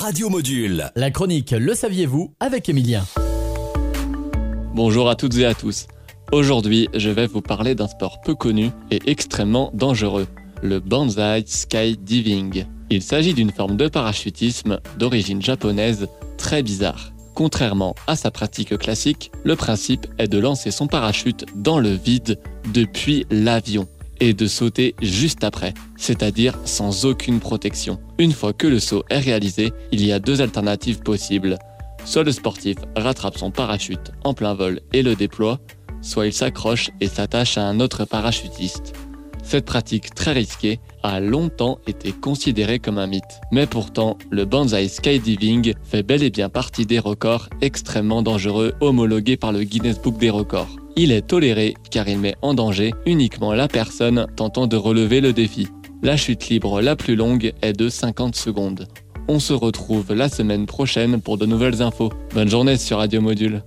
Radio Module. La chronique Le saviez-vous avec Emilien. Bonjour à toutes et à tous. Aujourd'hui, je vais vous parler d'un sport peu connu et extrêmement dangereux, le Banzai Skydiving. Il s'agit d'une forme de parachutisme d'origine japonaise très bizarre. Contrairement à sa pratique classique, le principe est de lancer son parachute dans le vide depuis l'avion et de sauter juste après, c'est-à-dire sans aucune protection. Une fois que le saut est réalisé, il y a deux alternatives possibles. Soit le sportif rattrape son parachute en plein vol et le déploie, soit il s'accroche et s'attache à un autre parachutiste. Cette pratique très risquée a longtemps été considérée comme un mythe. Mais pourtant, le Banzai Skydiving fait bel et bien partie des records extrêmement dangereux homologués par le Guinness Book des records. Il est toléré car il met en danger uniquement la personne tentant de relever le défi. La chute libre la plus longue est de 50 secondes. On se retrouve la semaine prochaine pour de nouvelles infos. Bonne journée sur Radio Module.